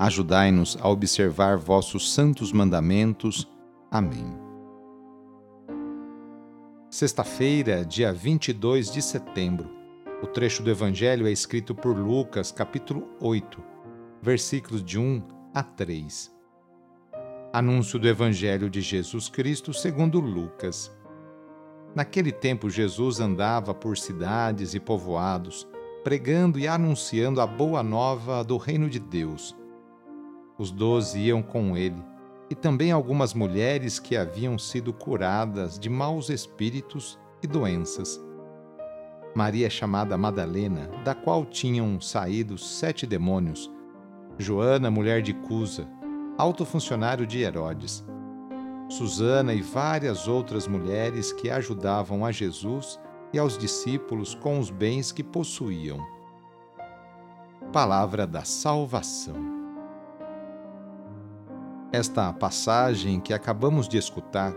Ajudai-nos a observar vossos santos mandamentos. Amém. Sexta-feira, dia 22 de setembro. O trecho do Evangelho é escrito por Lucas, capítulo 8, versículos de 1 a 3. Anúncio do Evangelho de Jesus Cristo segundo Lucas. Naquele tempo, Jesus andava por cidades e povoados, pregando e anunciando a boa nova do reino de Deus os doze iam com ele, e também algumas mulheres que haviam sido curadas de maus espíritos e doenças. Maria, chamada Madalena, da qual tinham saído sete demônios, Joana, mulher de Cusa, alto funcionário de Herodes, Susana e várias outras mulheres que ajudavam a Jesus e aos discípulos com os bens que possuíam. Palavra da Salvação. Esta passagem que acabamos de escutar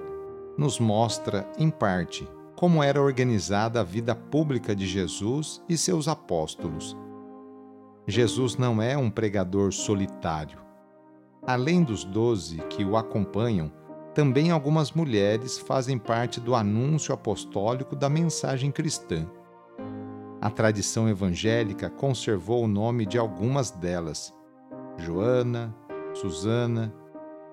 nos mostra, em parte, como era organizada a vida pública de Jesus e seus apóstolos. Jesus não é um pregador solitário. Além dos doze que o acompanham, também algumas mulheres fazem parte do anúncio apostólico da mensagem cristã. A tradição evangélica conservou o nome de algumas delas: Joana, Susana,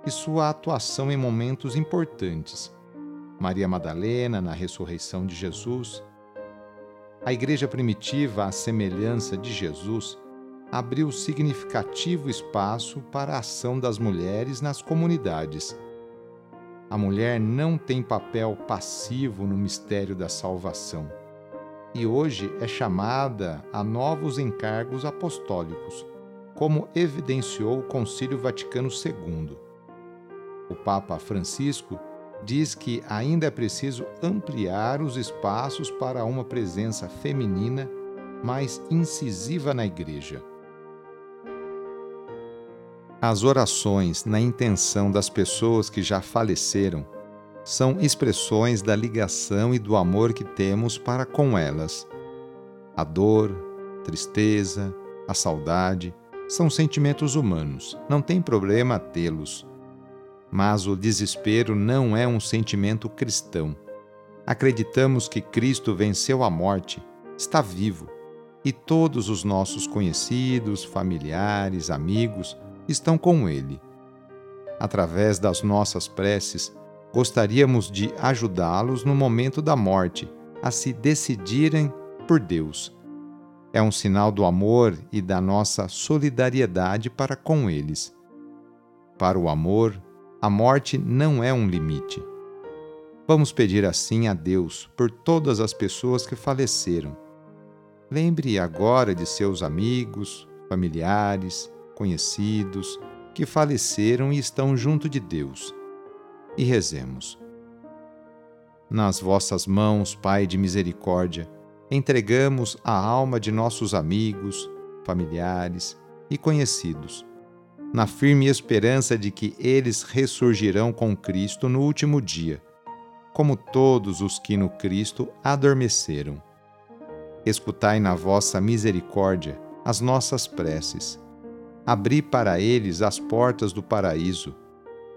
e sua atuação em momentos importantes. Maria Madalena na ressurreição de Jesus. A igreja primitiva, à semelhança de Jesus, abriu significativo espaço para a ação das mulheres nas comunidades. A mulher não tem papel passivo no mistério da salvação e hoje é chamada a novos encargos apostólicos, como evidenciou o Concílio Vaticano II o Papa Francisco diz que ainda é preciso ampliar os espaços para uma presença feminina mais incisiva na Igreja. As orações na intenção das pessoas que já faleceram são expressões da ligação e do amor que temos para com elas. A dor, tristeza, a saudade são sentimentos humanos, não tem problema tê-los mas o desespero não é um sentimento cristão. Acreditamos que Cristo venceu a morte, está vivo, e todos os nossos conhecidos, familiares, amigos estão com Ele. Através das nossas preces, gostaríamos de ajudá-los no momento da morte a se decidirem por Deus. É um sinal do amor e da nossa solidariedade para com eles. Para o amor, a morte não é um limite. Vamos pedir assim a Deus por todas as pessoas que faleceram. Lembre agora de seus amigos, familiares, conhecidos que faleceram e estão junto de Deus. E rezemos. Nas vossas mãos, Pai de misericórdia, entregamos a alma de nossos amigos, familiares e conhecidos na firme esperança de que eles ressurgirão com Cristo no último dia, como todos os que no Cristo adormeceram. Escutai na vossa misericórdia as nossas preces. Abri para eles as portas do paraíso,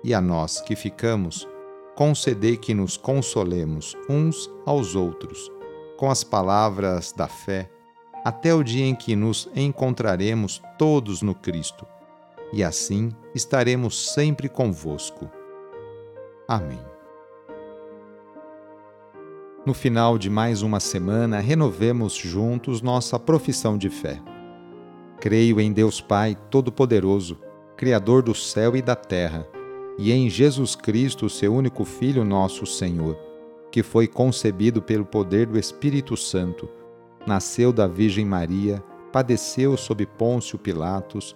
e a nós que ficamos, concedei que nos consolemos uns aos outros, com as palavras da fé, até o dia em que nos encontraremos todos no Cristo e assim estaremos sempre convosco. Amém. No final de mais uma semana, renovemos juntos nossa profissão de fé. Creio em Deus Pai Todo-Poderoso, Criador do céu e da terra, e em Jesus Cristo, seu único Filho, nosso Senhor, que foi concebido pelo poder do Espírito Santo, nasceu da Virgem Maria, padeceu sob Pôncio Pilatos,